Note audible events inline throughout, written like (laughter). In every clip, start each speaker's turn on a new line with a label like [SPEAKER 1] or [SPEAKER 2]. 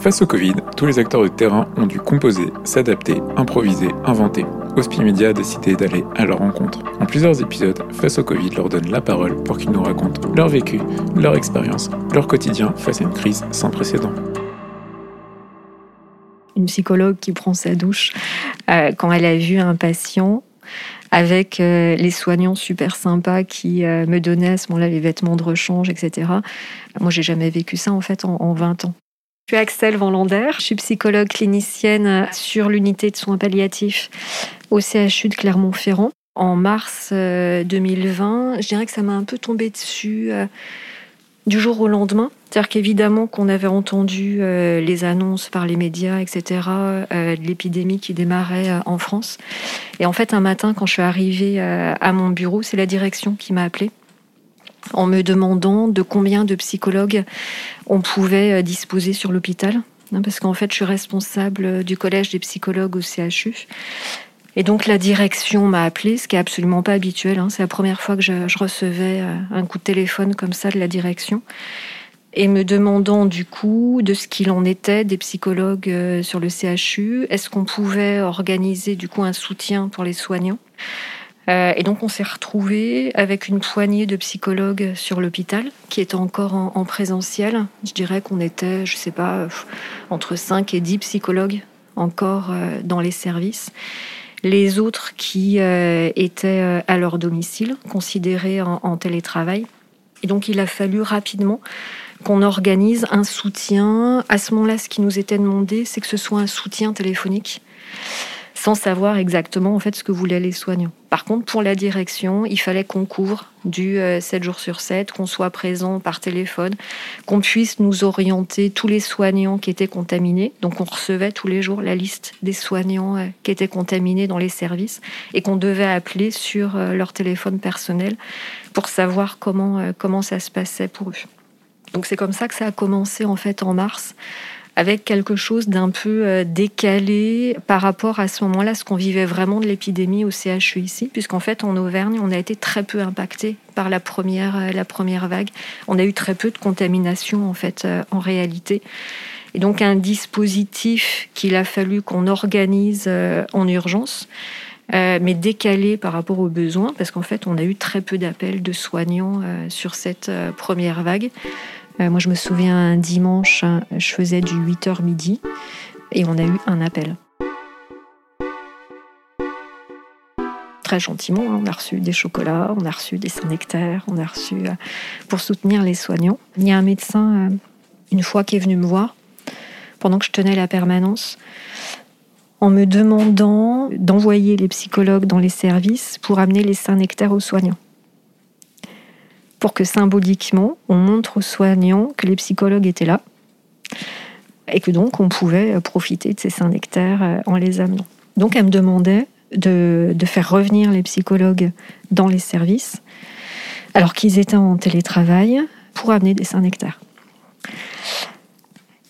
[SPEAKER 1] Face au Covid, tous les acteurs de terrain ont dû composer, s'adapter, improviser, inventer. Hospimedia a décidé d'aller à leur rencontre. En plusieurs épisodes, Face au Covid leur donne la parole pour qu'ils nous racontent leur vécu, leur expérience, leur quotidien face à une crise sans précédent
[SPEAKER 2] une psychologue qui prend sa douche euh, quand elle a vu un patient avec euh, les soignants super sympas qui euh, me donnaient à ce moment-là les vêtements de rechange, etc. Moi, j'ai jamais vécu ça en fait en, 20 ans. Je suis Axel Van Lander, je suis psychologue clinicienne sur l'unité de soins palliatifs au CHU de Clermont-Ferrand. En mars 2020, je dirais que ça m'a un peu tombé dessus du jour au lendemain. C'est-à-dire qu'évidemment qu'on avait entendu euh, les annonces par les médias, etc., euh, de l'épidémie qui démarrait euh, en France. Et en fait, un matin, quand je suis arrivée à mon bureau, c'est la direction qui m'a appelée en me demandant de combien de psychologues on pouvait disposer sur l'hôpital. Hein, parce qu'en fait, je suis responsable du collège des psychologues au CHU. Et donc la direction m'a appelé, ce qui est absolument pas habituel. Hein. C'est la première fois que je, recevais euh, un coup de téléphone comme ça de la direction. Et me demandant du coup de ce qu'il en était des psychologues euh, sur le CHU. Est-ce qu'on pouvait organiser du coup un soutien pour les soignants euh, et donc on s'est retrouvé avec une poignée de psychologues sur l'hôpital qui étaient encore en, en présentiel. Je dirais qu'on était, je sais pas, entre 5 et 10 psychologues encore dans les services les autres qui euh, étaient euh, à leur domicile, considérés en, télétravail. Et donc il a fallu rapidement qu'on organise un soutien. À ce moment-là, ce qui nous était demandé, c'est que ce soit un soutien téléphonique sans savoir exactement en fait ce que voulaient les soignants. Par contre, pour la direction, il fallait qu'on couvre du 7 euh, jours sur 7, qu'on soit présent par téléphone, qu'on puisse nous orienter tous les soignants qui étaient contaminés. Donc on recevait tous les jours la liste des soignants euh, qui étaient contaminés dans les services et qu'on devait appeler sur euh, leur téléphone personnel pour savoir comment, comment ça se passait pour eux. Donc c'est comme ça que ça a commencé en fait en mars avec quelque chose d'un peu euh, décalé par rapport à ce moment-là, ce qu'on vivait vraiment de l'épidémie au CHU ici, puisqu'en fait en Auvergne, on a été très peu impacté par la première, euh, la première vague. On a eu très peu de contamination en fait euh, en réalité. Et donc un dispositif qu'il a fallu qu'on organise en urgence. mais décalé par rapport aux besoins, parce qu'en fait, on a eu très peu d'appels de soignants sur cette première vague. Euh, moi, je me souviens un dimanche, je faisais du 8h midi et on a eu un appel. Très gentiment, hein, on a reçu des chocolats, on a reçu des Saint-Nectaire, on a reçu euh, pour soutenir les soignants. Il y a un médecin, euh, une fois, qui est venu me voir pendant que je tenais la permanence en me demandant d'envoyer les psychologues dans les services pour amener les Saint-Nectaire aux soignants pour que symboliquement, on montre aux soignants que les psychologues étaient là et que donc on pouvait profiter de ces saint nectaires euh, en les amenant. Donc elle me demandait de, faire revenir les psychologues dans les services alors qu'ils étaient en télétravail pour amener des saint nectaires.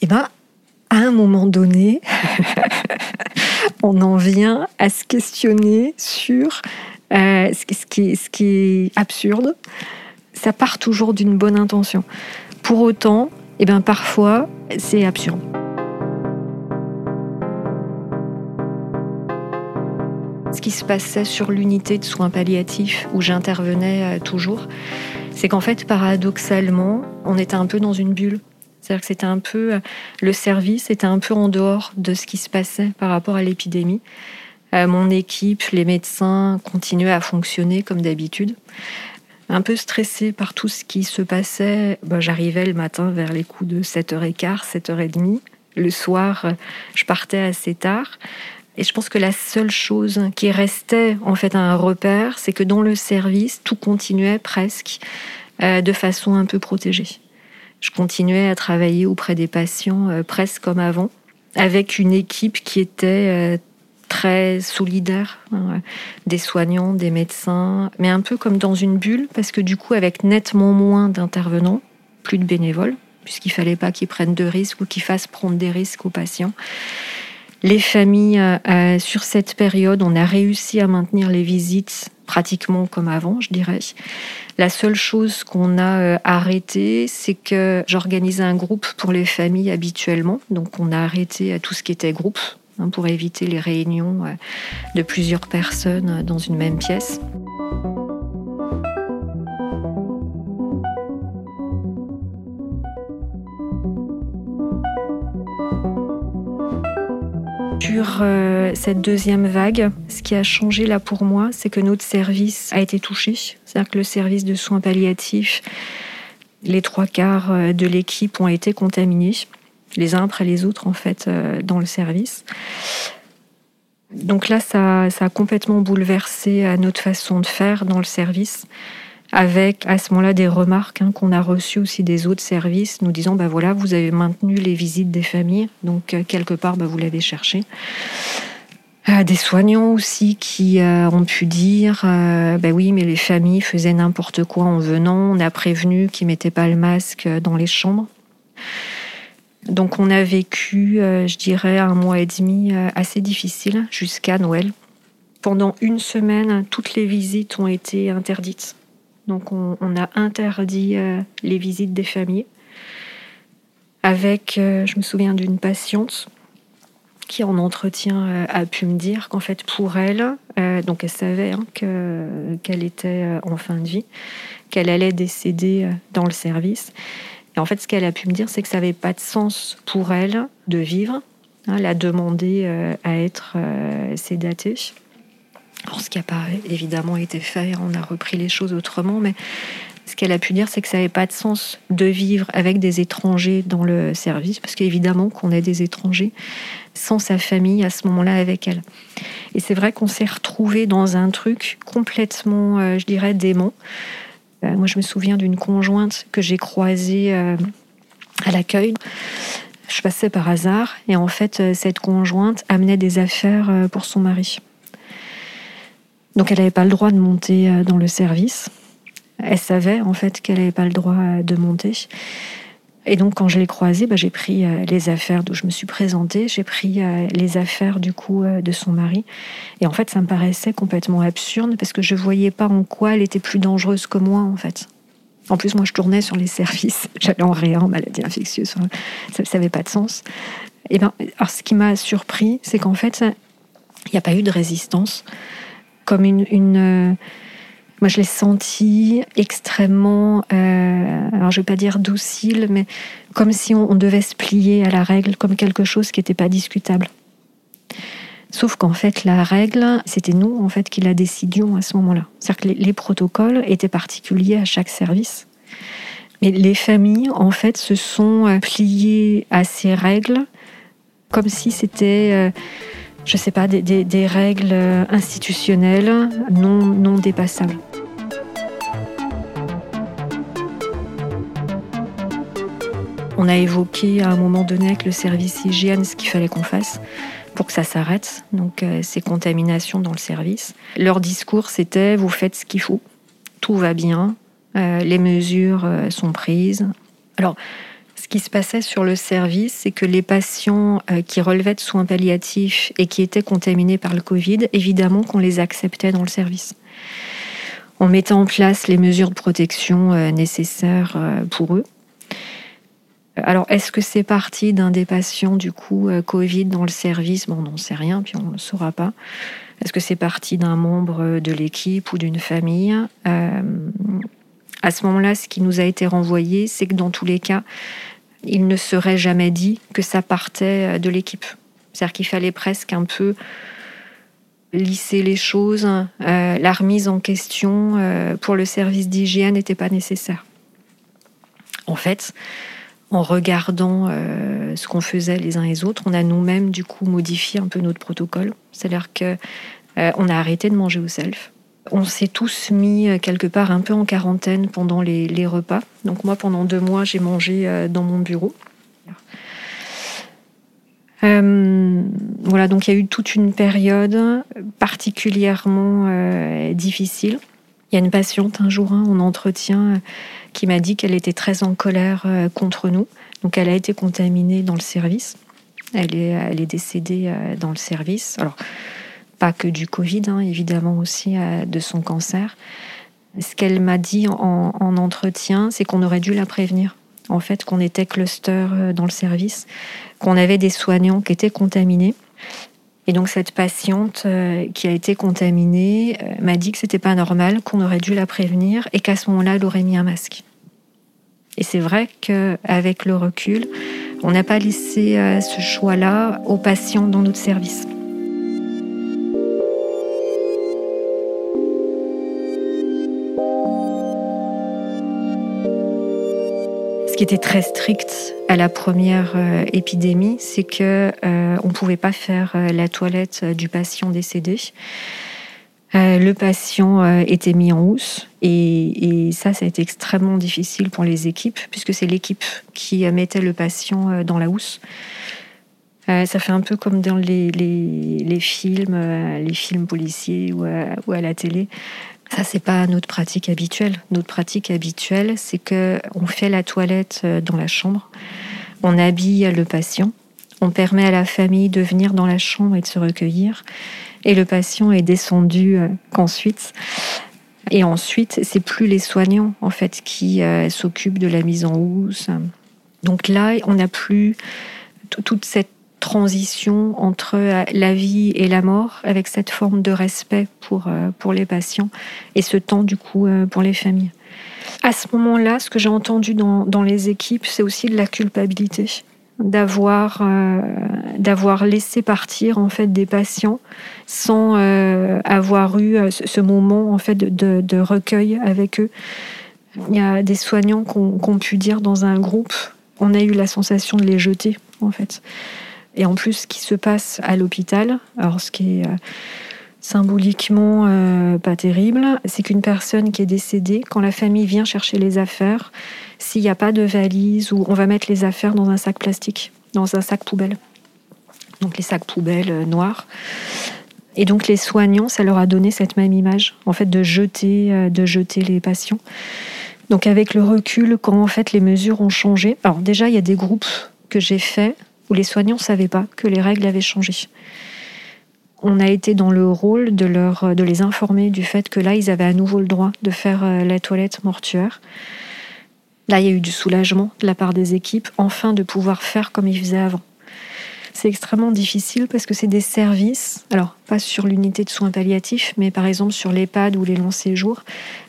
[SPEAKER 2] Et bien, à un moment donné, (laughs) on en vient à se questionner sur euh, ce qui est absurde, ça part toujours d'une bonne intention. Pour autant, eh ben, parfois, c'est absurde. Ce qui se passait sur l'unité de soins palliatifs où j'intervenais euh, toujours, c'est qu'en fait, paradoxalement, on était un peu dans une bulle. C'est-à-dire que c'était un peu, euh, le service était un peu en dehors de ce qui se passait par rapport à l'épidémie. Euh, mon équipe, les médecins continuaient à fonctionner comme d'habitude un peu stressée par tout ce qui se passait. Bah, j'arrivais le matin vers les coups de 7h15, 7h30. Le soir, je partais assez tard. Et je pense que la seule chose qui restait en fait un repère, c'est que dans le service, tout continuait presque euh, de façon un peu protégée. Je continuais à travailler auprès des patients euh, presque comme avant, avec une équipe qui était euh, très solidaire, hein, des soignants, des médecins, mais un peu comme dans une bulle, parce que du coup, avec nettement moins d'intervenants, plus de bénévoles, puisqu'il fallait pas qu'ils prennent de risques ou qu'ils fassent prendre des risques aux patients. Les familles, euh, sur cette période, on a réussi à maintenir les visites pratiquement comme avant, je dirais. La seule chose qu'on a euh, arrêté, c'est que j'organisais un groupe pour les familles habituellement. Donc on a arrêté tout ce qui était groupe hein, pour éviter les réunions de plusieurs personnes dans une même pièce. Sur euh, cette deuxième vague, ce qui a changé là pour moi, c'est que notre service a été touché. C'est-à-dire que le service de soins palliatifs, les trois quarts euh, de l'équipe ont été contaminés, les uns après les autres en fait, euh, dans le service. Donc là, ça, a complètement bouleversé notre façon de faire dans le service avec à ce moment-là des remarques hein, qu'on a reçues aussi des autres services, nous disant bah voilà, vous avez maintenu les visites des familles, donc euh, quelque part bah, vous l'avez cherché. Euh, des soignants aussi qui euh, ont pu dire bah oui, mais les familles faisaient n'importe quoi en venant. On a prévenu qu'ils mettaient pas le masque dans les chambres. Donc on a vécu, je dirais, un mois et demi assez difficile jusqu'à Noël. Pendant une semaine, toutes les visites ont été interdites. Donc on, a interdit euh, les visites des familles. Avec, euh, je me souviens d'une patiente qui en entretien euh, a pu me dire qu'en fait pour elle, donc elle savait hein, qu'elle était en fin de vie, qu'elle allait décéder dans le service. Et en fait ce qu'elle a pu me dire, c'est que ça n'avait pas de sens pour elle de vivre. Hein, elle a demandé à être sédatée alors, ce qui n'a pas évidemment été fait, on a repris les choses autrement, mais ce qu'elle a pu dire, c'est que ça n'avait pas de sens de vivre avec des étrangers dans le service, parce qu'évidemment qu'on est des étrangers sans sa famille à ce moment-là avec elle. Et c'est vrai qu'on s'est retrouvé dans un truc complètement, euh, je dirais, démon. Euh, moi, je me souviens d'une conjointe que j'ai croisée euh, à l'accueil. Je passais par hasard et en fait, cette conjointe amenait des affaires pour son mari. Donc elle n'avait pas le droit de monter euh, dans le service. Elle savait en fait qu'elle n'avait pas le droit euh, de monter. Et donc quand je l'ai croisée, bah, j'ai pris euh, les affaires d'où je me suis présentée, j'ai pris les affaires du coup de son mari. Et en fait ça me paraissait complètement absurde parce que je voyais pas en quoi elle était plus dangereuse que moi en fait. En plus, moi, je tournais sur les (laughs) services. J'allais en réa, maladie infectieuse. Ça n'avait pas de sens. Et ben, alors, ce qui m'a surpris, c'est qu'en fait, il n'y a pas eu de résistance comme une, euh, moi, je l'ai senti extrêmement, euh, alors je vais pas dire docile, mais comme si on, devait se plier à la règle, comme quelque chose qui n'était pas discutable. Sauf qu'en fait, la règle, c'était nous en fait qui la décidions à ce moment-là. C'est-à-dire que les, protocoles étaient particuliers à chaque service. Mais les familles, en fait, se sont euh, pliées à ces règles comme si c'était je sais pas, des, règles institutionnelles non, non dépassables. On a évoqué à un moment donné avec le service hygiène ce qu'il fallait qu'on fasse pour que ça s'arrête, donc euh, ces contaminations dans le service. Leur discours, c'était vous faites ce qu'il faut, tout va bien, euh, les mesures euh, sont prises. Alors, ce qui se passait sur le service, c'est que les patients qui relevaient de soins palliatifs et qui étaient contaminés par le Covid, évidemment qu'on les acceptait dans le service. On mettait en place les mesures de protection nécessaires pour eux. Alors, est-ce que c'est parti d'un des patients, du coup, Covid dans le service? Bon, on n'en sait rien, puis on ne saura pas. Est-ce que c'est parti d'un membre de l'équipe ou d'une famille? À ce moment-là, ce qui nous a été renvoyé, c'est que dans tous les cas, il ne serait jamais dit que ça partait euh, de l'équipe. C'est-à-dire qu'il fallait presque un peu lisser les choses. Euh, la remise en question euh, pour le service d'hygiène n'était pas nécessaire. En fait, en regardant ce qu'on faisait les uns et les autres, on a nous-mêmes du coup modifié un peu notre protocole. C'est-à-dire que on a arrêté de manger au self. On s'est tous mis euh, quelque part un peu en quarantaine pendant les, repas. Donc moi, pendant deux mois, j'ai mangé euh, dans mon bureau. Euh, voilà, donc il y a eu toute une période particulièrement difficile. Il y a une patiente un jour hein, en entretien qui m'a dit qu'elle était très en colère contre nous. Donc elle a été contaminée dans le service. Elle est, elle est décédée dans le service. Alors, pas que du Covid, hein, évidemment aussi de son cancer. Ce qu'elle m'a dit en entretien, c'est qu'on aurait dû la prévenir. En fait, qu'on était cluster dans le service, qu'on avait des soignants qui étaient contaminés et donc cette patiente euh, qui a été contaminée euh, m'a dit que c'était pas normal, qu'on aurait dû la prévenir et qu'à ce moment-là, elle aurait mis un masque. Et c'est vrai qu'avec le recul, on n'a pas laissé euh, ce choix-là aux patients dans notre service. Qui était très strict à la première euh, épidémie, c'est que euh, pouvait pas faire euh, la toilette du patient décédé. le patient était mis en housse et, ça, ça a été extrêmement difficile pour les équipes puisque c'est l'équipe qui mettait le patient dans la housse. ça fait un peu comme dans les, films, les films policiers ou à la télé. Ça, c'est pas notre pratique habituelle. Notre pratique habituelle, c'est que on fait la toilette euh, dans la chambre, on habille le patient, on permet à la famille de venir dans la chambre et de se recueillir, et le patient est descendu euh, qu'ensuite. Et ensuite, c'est plus les soignants en fait qui euh, s'occupent de la mise en housse. Donc là, on n'a plus toute cette transition entre euh, la vie et la mort, avec cette forme de respect pour, euh, pour les patients et ce temps du coup euh, pour les familles. À ce moment-là, ce que j'ai entendu dans, dans, les équipes, c'est aussi de la culpabilité d'avoir d'avoir laissé partir en fait des patients sans avoir eu ce moment en fait de, recueil avec eux. Il y a des soignants qui ont pu dire dans un groupe, on a eu la sensation de les jeter en fait. Et en plus, ce qui se passe à l'hôpital, alors ce qui est euh, symboliquement euh, pas terrible, c'est qu'une personne qui est décédée, quand la famille vient chercher les affaires, s'il n'y a pas de valise, ou on va mettre les affaires dans un sac plastique, dans un sac poubelle. Donc les sacs poubelles euh, noirs. Et donc les soignants, ça leur a donné cette même image, en fait, de jeter, de jeter les patients. Donc avec le recul, quand en fait les mesures ont changé, alors déjà il y a des groupes que j'ai faits où les soignants ne savaient pas que les règles avaient changé. On a été dans le rôle de, leur, de les informer du fait que là, ils avaient à nouveau le droit de faire euh, la toilette mortuaire. Là, il y a eu du soulagement de la part des équipes, enfin de pouvoir faire comme ils faisaient avant. C'est extrêmement difficile parce que c'est des services, alors pas sur l'unité de soins palliatifs, mais par exemple sur l'EHPAD ou les longs séjours,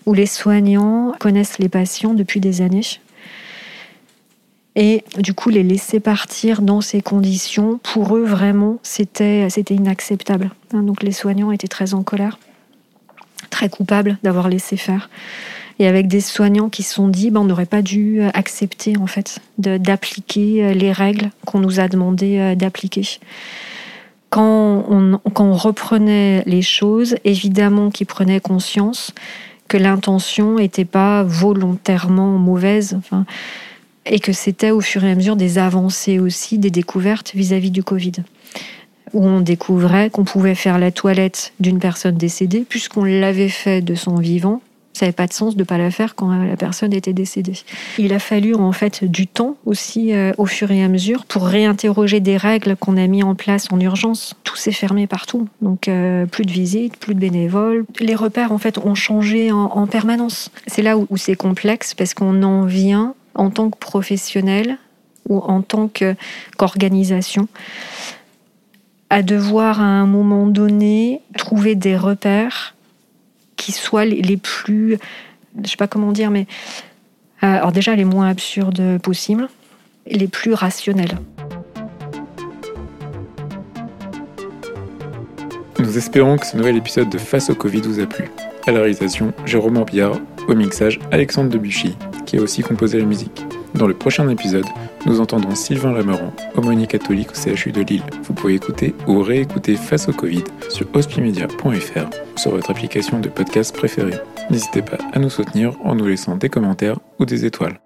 [SPEAKER 2] où les soignants connaissent les patients depuis des années, et du coup, les laisser partir dans ces conditions, pour eux, vraiment, c'était, inacceptable. Hein, donc les soignants étaient très en colère, très coupables d'avoir laissé faire. Et avec des soignants qui se sont dit, ben, on n'aurait pas dû accepter, en fait, d'appliquer euh, les règles qu'on nous a demandé euh, d'appliquer. Quand on, quand on reprenait les choses, évidemment qu'ils prenaient conscience que l'intention n'était pas volontairement mauvaise. Et que c'était au fur et à mesure des avancées aussi, des découvertes vis-à-vis du Covid où on découvrait qu'on pouvait faire la toilette d'une personne décédée, puisqu'on l'avait fait de son vivant, ça n'avait pas de sens de ne pas la faire quand la personne était décédée. Il a fallu en fait du temps aussi euh, au fur et à mesure pour réinterroger des règles qu'on a mis en place en urgence. Tout s'est fermé partout, donc euh, plus de visites, plus de bénévoles. Les repères en fait ont changé en, permanence. C'est là où, où c'est complexe parce qu'on en vient en tant que professionnel ou en tant qu'organisation, à devoir à un moment donné trouver des repères qui soient les, plus, je sais pas comment dire, mais euh, alors déjà les moins absurdes possibles, les plus rationnels.
[SPEAKER 1] Nous espérons que ce nouvel épisode de Face au Covid vous a plu. À la réalisation, Jérôme Orbillard, au mixage, Alexandre Debuchy, qui a aussi composé la musique. Dans le prochain épisode, nous entendrons Sylvain Lameran, aumônier catholique au CHU de Lille. Vous pouvez écouter ou réécouter Face au Covid sur hospimedia.fr sur votre application de podcast préférée. N'hésitez pas à nous soutenir en nous laissant des commentaires ou des étoiles.